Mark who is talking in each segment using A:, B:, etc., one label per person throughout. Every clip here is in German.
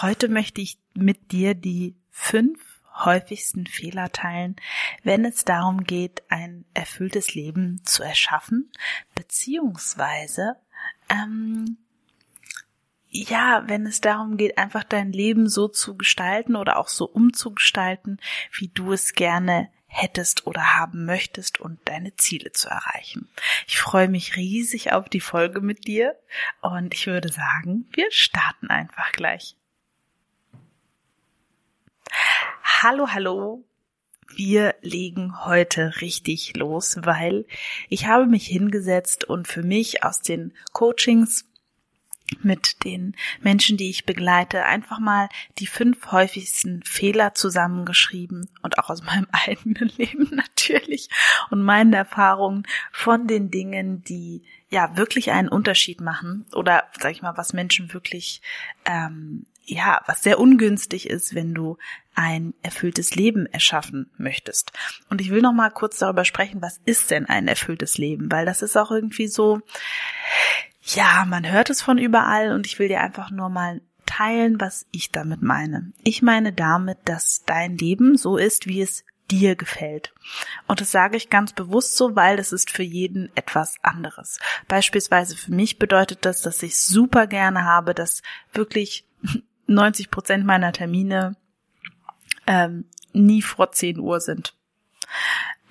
A: Heute möchte ich mit dir die fünf häufigsten Fehler teilen, wenn es darum geht, ein erfülltes Leben zu erschaffen, beziehungsweise ähm, ja, wenn es darum geht, einfach dein Leben so zu gestalten oder auch so umzugestalten, wie du es gerne hättest oder haben möchtest und deine Ziele zu erreichen. Ich freue mich riesig auf die Folge mit dir und ich würde sagen, wir starten einfach gleich. Hallo, hallo. Wir legen heute richtig los, weil ich habe mich hingesetzt und für mich aus den Coachings mit den Menschen, die ich begleite, einfach mal die fünf häufigsten Fehler zusammengeschrieben und auch aus meinem eigenen Leben natürlich und meinen Erfahrungen von den Dingen, die ja wirklich einen Unterschied machen oder sag ich mal, was Menschen wirklich ähm, ja, was sehr ungünstig ist, wenn du ein erfülltes Leben erschaffen möchtest. Und ich will noch mal kurz darüber sprechen, was ist denn ein erfülltes Leben? Weil das ist auch irgendwie so, ja, man hört es von überall und ich will dir einfach nur mal teilen, was ich damit meine. Ich meine damit, dass dein Leben so ist, wie es dir gefällt. Und das sage ich ganz bewusst so, weil es ist für jeden etwas anderes. Beispielsweise für mich bedeutet das, dass ich super gerne habe, dass wirklich 90 Prozent meiner Termine ähm, nie vor 10 Uhr sind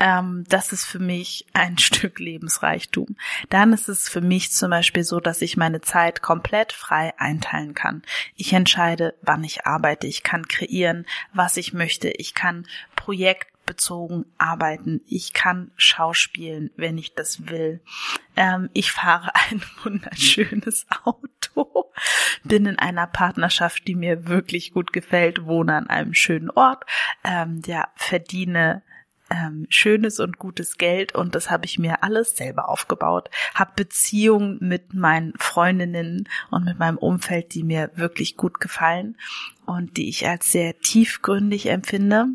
A: ähm, das ist für mich ein Stück Lebensreichtum. Dann ist es für mich zum Beispiel so, dass ich meine Zeit komplett frei einteilen kann. Ich entscheide, wann ich arbeite. Ich kann kreieren, was ich möchte. Ich kann projektbezogen arbeiten. Ich kann schauspielen, wenn ich das will. Ähm, ich fahre ein wunderschönes Auto, bin in einer Partnerschaft, die mir wirklich gut gefällt, wohne an einem schönen Ort, ähm, ja, verdiene ähm, schönes und gutes Geld und das habe ich mir alles selber aufgebaut. Hab Beziehungen mit meinen Freundinnen und mit meinem Umfeld, die mir wirklich gut gefallen und die ich als sehr tiefgründig empfinde.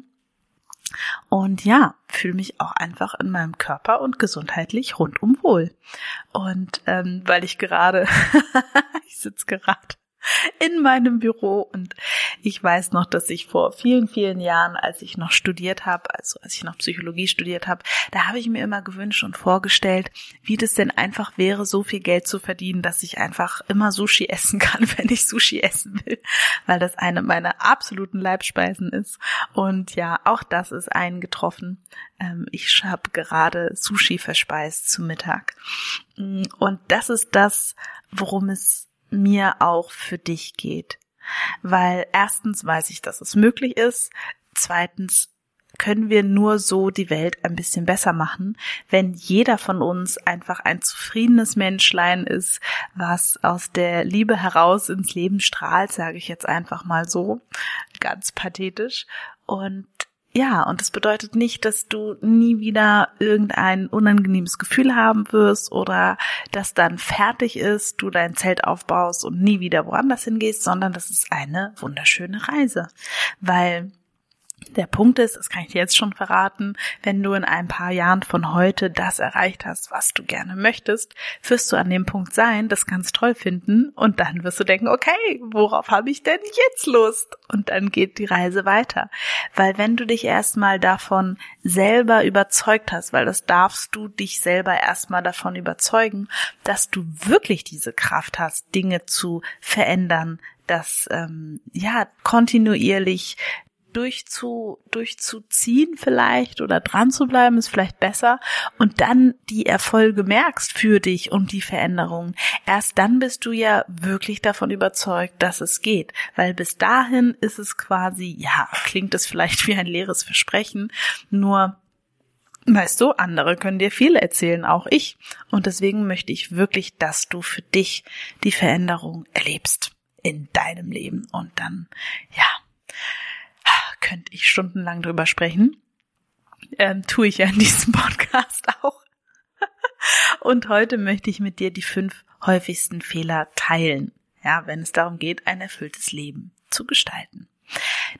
A: Und ja, fühle mich auch einfach in meinem Körper und gesundheitlich rundum wohl. Und ähm, weil ich gerade, ich sitze gerade in meinem Büro und ich weiß noch, dass ich vor vielen, vielen Jahren, als ich noch studiert habe, also als ich noch Psychologie studiert habe, da habe ich mir immer gewünscht und vorgestellt, wie das denn einfach wäre, so viel Geld zu verdienen, dass ich einfach immer Sushi essen kann, wenn ich Sushi essen will, weil das eine meiner absoluten Leibspeisen ist. Und ja, auch das ist eingetroffen. Ähm, ich habe gerade Sushi verspeist zu Mittag. Und das ist das, worum es mir auch für dich geht. Weil erstens weiß ich, dass es möglich ist. Zweitens können wir nur so die Welt ein bisschen besser machen, wenn jeder von uns einfach ein zufriedenes Menschlein ist, was aus der Liebe heraus ins Leben strahlt, sage ich jetzt einfach mal so, ganz pathetisch. Und ja, und das bedeutet nicht, dass du nie wieder irgendein unangenehmes Gefühl haben wirst oder dass dann fertig ist, du dein Zelt aufbaust und nie wieder woanders hingehst, sondern das ist eine wunderschöne Reise. Weil der Punkt ist, das kann ich dir jetzt schon verraten, wenn du in ein paar Jahren von heute das erreicht hast, was du gerne möchtest, wirst du an dem Punkt sein, das ganz toll finden und dann wirst du denken, okay, worauf habe ich denn jetzt Lust? Und dann geht die Reise weiter. Weil wenn du dich erstmal davon selber überzeugt hast, weil das darfst du dich selber erstmal davon überzeugen, dass du wirklich diese Kraft hast, Dinge zu verändern, dass ähm, ja kontinuierlich durchzu, durchzuziehen vielleicht oder dran zu bleiben ist vielleicht besser und dann die Erfolge merkst für dich und die Veränderungen. Erst dann bist du ja wirklich davon überzeugt, dass es geht, weil bis dahin ist es quasi, ja, klingt es vielleicht wie ein leeres Versprechen, nur Weißt du, andere können dir viel erzählen, auch ich. Und deswegen möchte ich wirklich, dass du für dich die Veränderung erlebst in deinem Leben. Und dann, ja, Könnte ich stundenlang drüber sprechen. Ähm, tue ich ja in diesem Podcast auch. Und heute möchte ich mit dir die fünf häufigsten Fehler teilen. Ja, wenn es darum geht, ein erfülltes Leben zu gestalten.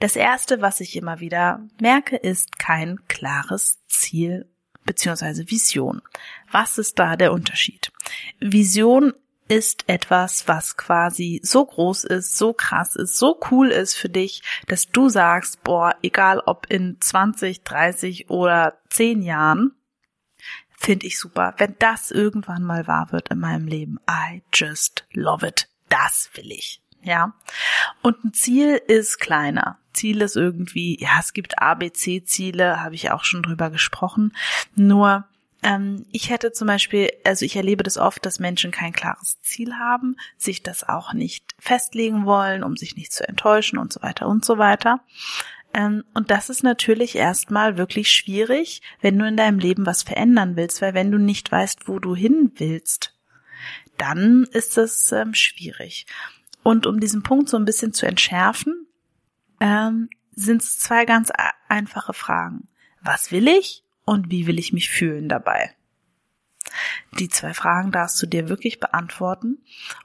A: Das erste, was ich immer wieder merke, ist kein klares Ziel bzw. Vision. Was ist da der Unterschied? Vision ist etwas, was quasi so groß ist, so krass ist, so cool ist für dich, dass du sagst, boah, egal ob in 20, 30 oder 10 Jahren, finde ich super. Wenn das irgendwann mal wahr wird in meinem Leben, I just love it. Das will ich. Ja. Und ein Ziel ist kleiner. Ziel ist irgendwie, ja, es gibt ABC-Ziele, habe ich auch schon drüber gesprochen. Nur, ähm, ich hätte zum Beispiel, also ich erlebe das oft, dass Menschen kein klares Ziel haben, sich das auch nicht festlegen wollen, um sich nicht zu enttäuschen und so weiter und so weiter. Ähm, und das ist natürlich erstmal wirklich schwierig, wenn du in deinem Leben was verändern willst, weil wenn du nicht weißt, wo du hin willst, dann ist es ähm, schwierig. Und um diesen Punkt so ein bisschen zu entschärfen, ähm, sind es zwei ganz einfache Fragen. Was will ich und wie will ich mich fühlen dabei? Die zwei Fragen darfst du dir wirklich beantworten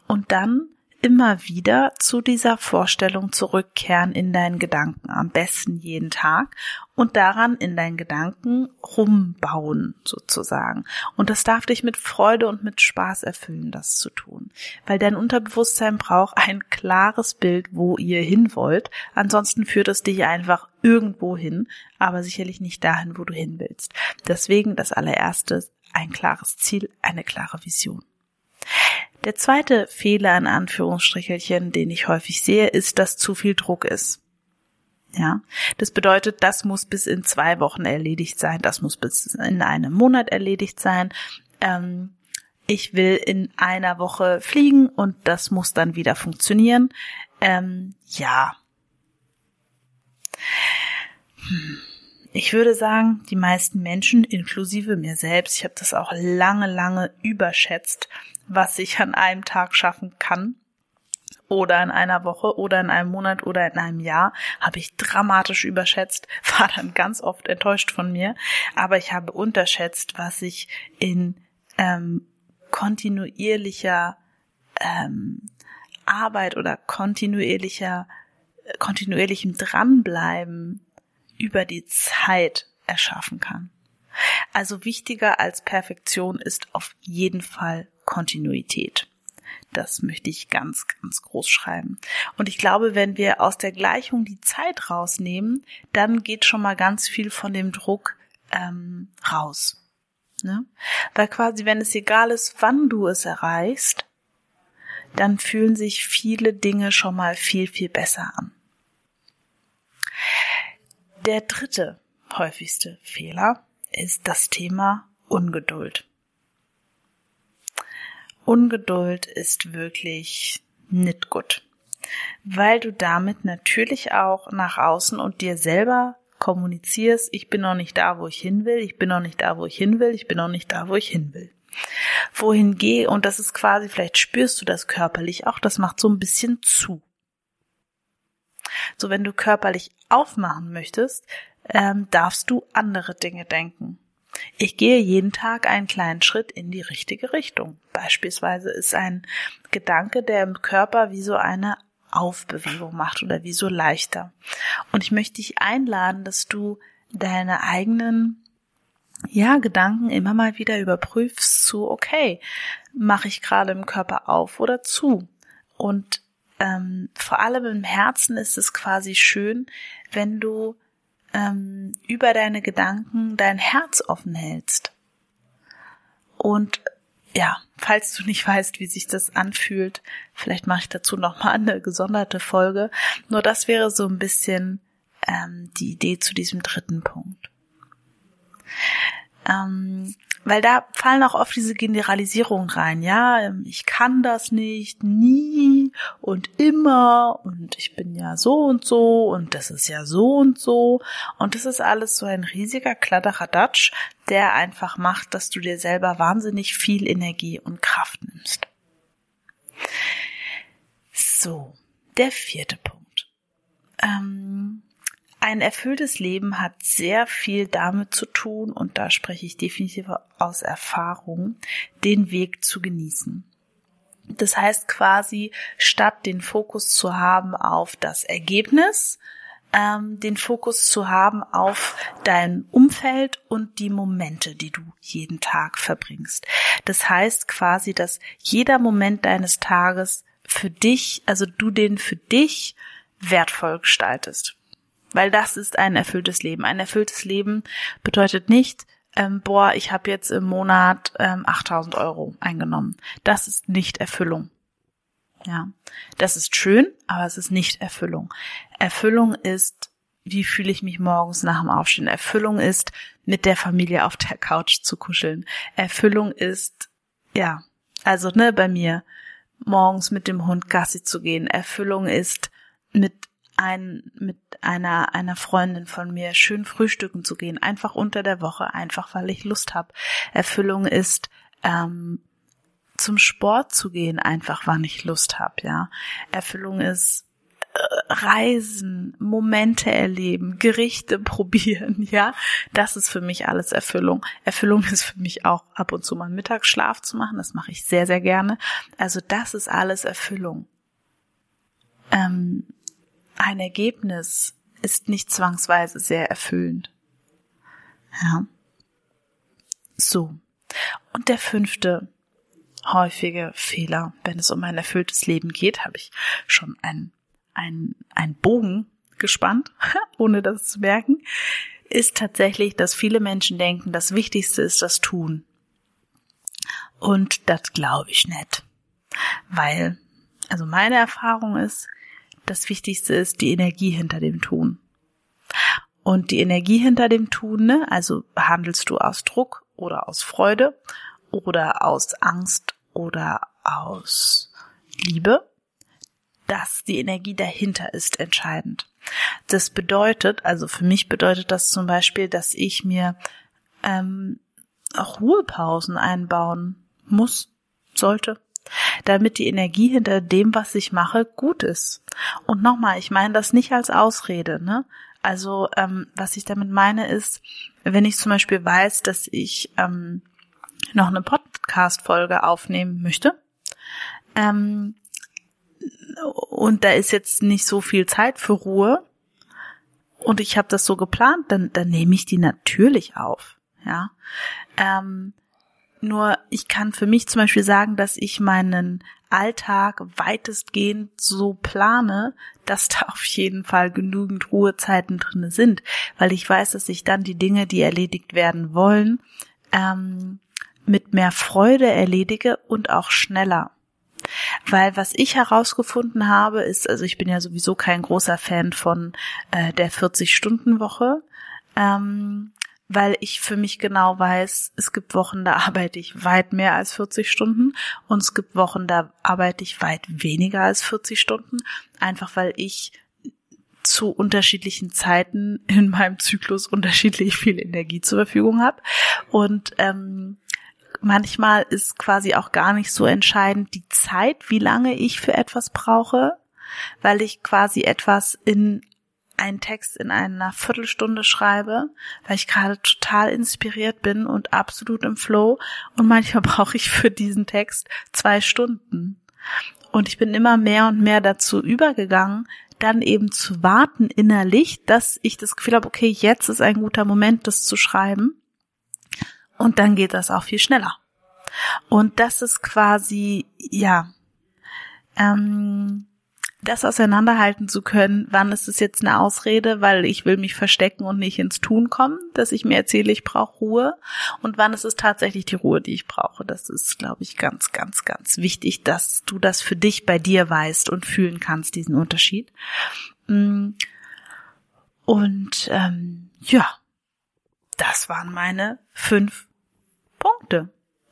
A: und dann immer wieder zu dieser Vorstellung zurückkehren in deinen Gedanken, am besten jeden Tag und daran in deinen Gedanken rumbauen sozusagen. Und das darf dich mit Freude und mit Spaß erfüllen, das zu tun, weil dein Unterbewusstsein braucht ein klares Bild, wo ihr hin wollt. Ansonsten führt es dich einfach irgendwo hin, aber sicherlich nicht dahin, wo du hin willst. Deswegen das allererste ein klares Ziel, eine klare Vision. Der zweite Fehler in Anführungsstrichelchen, den ich häufig sehe, ist, dass zu viel Druck ist. Ja, das bedeutet, das muss bis in zwei Wochen erledigt sein, das muss bis in einem Monat erledigt sein. Ähm, ich will in einer Woche fliegen und das muss dann wieder funktionieren. Ähm, ja. Hm. Ich würde sagen, die meisten Menschen, inklusive mir selbst, ich habe das auch lange, lange überschätzt, was ich an einem Tag schaffen kann oder in einer Woche oder in einem Monat oder in einem Jahr, habe ich dramatisch überschätzt, war dann ganz oft enttäuscht von mir, aber ich habe unterschätzt, was ich in ähm, kontinuierlicher ähm, Arbeit oder kontinuierlicher kontinuierlichem Dranbleiben über die Zeit erschaffen kann. Also wichtiger als Perfektion ist auf jeden Fall Kontinuität. Das möchte ich ganz, ganz groß schreiben. Und ich glaube, wenn wir aus der Gleichung die Zeit rausnehmen, dann geht schon mal ganz viel von dem Druck ähm, raus. Ne? Weil quasi, wenn es egal ist, wann du es erreichst, dann fühlen sich viele Dinge schon mal viel, viel besser an. Der dritte häufigste Fehler ist das Thema Ungeduld. Ungeduld ist wirklich nicht gut, weil du damit natürlich auch nach außen und dir selber kommunizierst, ich bin noch nicht da, wo ich hin will, ich bin noch nicht da, wo ich hin will, ich bin noch nicht da, wo ich hin will. Wohin gehe, und das ist quasi, vielleicht spürst du das körperlich auch, das macht so ein bisschen zu. So, wenn du körperlich aufmachen möchtest, ähm, darfst du andere Dinge denken. Ich gehe jeden Tag einen kleinen Schritt in die richtige Richtung. Beispielsweise ist ein Gedanke, der im Körper wie so eine Aufbewegung macht oder wie so leichter. Und ich möchte dich einladen, dass du deine eigenen ja, Gedanken immer mal wieder überprüfst zu, okay, mache ich gerade im Körper auf oder zu? Und ähm, vor allem im Herzen ist es quasi schön, wenn du ähm, über deine Gedanken dein Herz offen hältst. Und ja, falls du nicht weißt, wie sich das anfühlt, vielleicht mache ich dazu nochmal eine gesonderte Folge. Nur das wäre so ein bisschen ähm, die Idee zu diesem dritten Punkt. Ähm, weil da fallen auch oft diese Generalisierungen rein, ja, ähm, ich kann das nicht, nie und immer und ich bin ja so und so und das ist ja so und so und das ist alles so ein riesiger Kladderadatsch, der einfach macht, dass du dir selber wahnsinnig viel Energie und Kraft nimmst. So, der vierte Punkt. ähm, ein erfülltes Leben hat sehr viel damit zu tun, und da spreche ich definitiv aus Erfahrung, den Weg zu genießen. Das heißt quasi, statt den Fokus zu haben auf das Ergebnis, ähm, den Fokus zu haben auf dein Umfeld und die Momente, die du jeden Tag verbringst. Das heißt quasi, dass jeder Moment deines Tages für dich, also du den für dich wertvoll gestaltest. Weil das ist ein erfülltes Leben. Ein erfülltes Leben bedeutet nicht, ähm, boah, ich habe jetzt im Monat ähm, 8000 Euro eingenommen. Das ist nicht Erfüllung. Ja, das ist schön, aber es ist nicht Erfüllung. Erfüllung ist, wie fühle ich mich morgens nach dem Aufstehen? Erfüllung ist, mit der Familie auf der Couch zu kuscheln. Erfüllung ist, ja, also ne, bei mir morgens mit dem Hund Gassi zu gehen. Erfüllung ist, mit ein, mit einer, einer Freundin von mir schön frühstücken zu gehen, einfach unter der Woche, einfach weil ich Lust habe. Erfüllung ist, ähm, zum Sport zu gehen, einfach wann ich Lust habe, ja. Erfüllung ist äh, Reisen, Momente erleben, Gerichte probieren, ja. Das ist für mich alles Erfüllung. Erfüllung ist für mich auch ab und zu mal Mittagsschlaf zu machen. Das mache ich sehr, sehr gerne. Also das ist alles Erfüllung. Ähm, ein Ergebnis ist nicht zwangsweise sehr erfüllend. Ja. So. Und der fünfte häufige Fehler, wenn es um ein erfülltes Leben geht, habe ich schon ein, ein, ein Bogen gespannt, ohne das zu merken, ist tatsächlich, dass viele Menschen denken, das Wichtigste ist das Tun. Und das glaube ich nicht. Weil, also meine Erfahrung ist, das Wichtigste ist die Energie hinter dem Tun. Und die Energie hinter dem Tun, ne, also handelst du aus Druck oder aus Freude oder aus Angst oder aus Liebe, dass die Energie dahinter ist entscheidend. Das bedeutet, also für mich bedeutet das zum Beispiel, dass ich mir ähm, Ruhepausen einbauen muss, sollte, damit die Energie hinter dem, was ich mache, gut ist. Und nochmal, ich meine das nicht als Ausrede, ne? Also ähm, was ich damit meine ist, wenn ich zum Beispiel weiß, dass ich ähm, noch eine Podcast-Folge aufnehmen möchte, ähm, und da ist jetzt nicht so viel Zeit für Ruhe und ich habe das so geplant, dann, dann nehme ich die natürlich auf. Ja, ähm, nur ich kann für mich zum Beispiel sagen, dass ich meinen Alltag weitestgehend so plane, dass da auf jeden Fall genügend Ruhezeiten drinne sind, weil ich weiß, dass ich dann die Dinge, die erledigt werden wollen, ähm, mit mehr Freude erledige und auch schneller. Weil was ich herausgefunden habe, ist, also ich bin ja sowieso kein großer Fan von äh, der 40-Stunden-Woche. Ähm, weil ich für mich genau weiß, es gibt Wochen, da arbeite ich weit mehr als 40 Stunden und es gibt Wochen, da arbeite ich weit weniger als 40 Stunden, einfach weil ich zu unterschiedlichen Zeiten in meinem Zyklus unterschiedlich viel Energie zur Verfügung habe. Und ähm, manchmal ist quasi auch gar nicht so entscheidend die Zeit, wie lange ich für etwas brauche, weil ich quasi etwas in einen Text in einer Viertelstunde schreibe, weil ich gerade total inspiriert bin und absolut im Flow und manchmal brauche ich für diesen Text zwei Stunden. Und ich bin immer mehr und mehr dazu übergegangen, dann eben zu warten innerlich, dass ich das Gefühl habe, okay, jetzt ist ein guter Moment, das zu schreiben. Und dann geht das auch viel schneller. Und das ist quasi, ja, ähm, das auseinanderhalten zu können, wann ist es jetzt eine Ausrede, weil ich will mich verstecken und nicht ins Tun kommen, dass ich mir erzähle, ich brauche Ruhe und wann ist es tatsächlich die Ruhe, die ich brauche. Das ist, glaube ich, ganz, ganz, ganz wichtig, dass du das für dich bei dir weißt und fühlen kannst, diesen Unterschied. Mm. Und ähm, ja, das waren meine fünf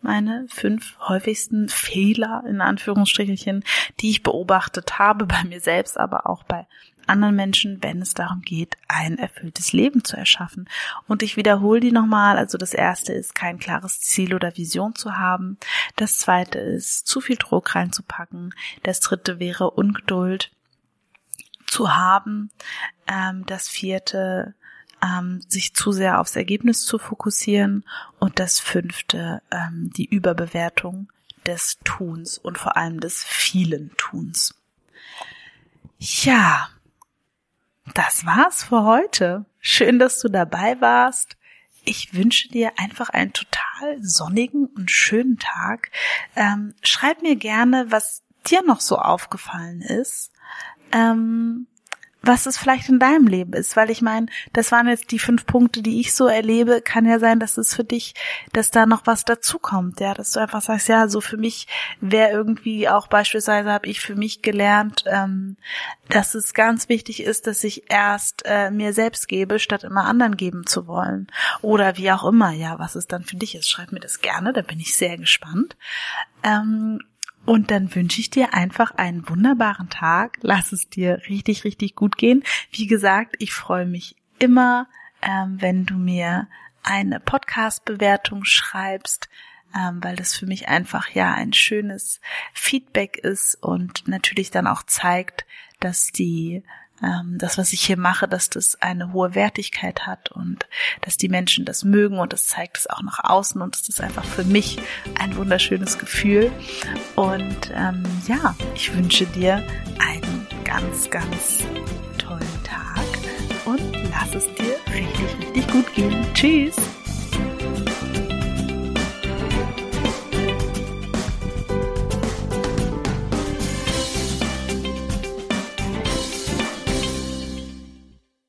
A: meine fünf häufigsten Fehler in Anführungsstrichelchen, die ich beobachtet habe bei mir selbst, aber auch bei anderen Menschen, wenn es darum geht, ein erfülltes Leben zu erschaffen. Und ich wiederhole die nochmal. Also das erste ist, kein klares Ziel oder Vision zu haben. Das zweite ist, zu viel Druck reinzupacken. Das dritte wäre Ungeduld zu haben. Ähm, das vierte, ähm, sich zu sehr aufs Ergebnis zu fokussieren. Und das fünfte, ähm, die Überbewertung des Tuns und vor allem des vielen Tuns. Ja, das war's für heute. Schön, dass du dabei warst. Ich wünsche dir einfach einen total sonnigen und schönen Tag. Ähm, schreib mir gerne, was dir noch so aufgefallen ist. Ähm, was es vielleicht in deinem Leben ist, weil ich meine, das waren jetzt die fünf Punkte, die ich so erlebe. Kann ja sein, dass es für dich, dass da noch was dazukommt, ja, dass du einfach sagst, ja, so für mich wäre irgendwie auch beispielsweise habe ich für mich gelernt, ähm, dass es ganz wichtig ist, dass ich erst äh, mir selbst gebe, statt immer anderen geben zu wollen oder wie auch immer, ja, was es dann für dich ist. Schreib mir das gerne, da bin ich sehr gespannt. Ähm, und dann wünsche ich dir einfach einen wunderbaren Tag. Lass es dir richtig, richtig gut gehen. Wie gesagt, ich freue mich immer, ähm, wenn du mir eine Podcast-Bewertung schreibst, ähm, weil das für mich einfach ja ein schönes Feedback ist und natürlich dann auch zeigt, dass die ähm, das, was ich hier mache, dass das eine hohe Wertigkeit hat und dass die Menschen das mögen und das zeigt es auch nach außen und es ist einfach für mich ein wunderschönes Gefühl. Und ähm, ja, ich wünsche dir einen ganz, ganz tollen Tag und lass es dir richtig, richtig gut gehen. Tschüss!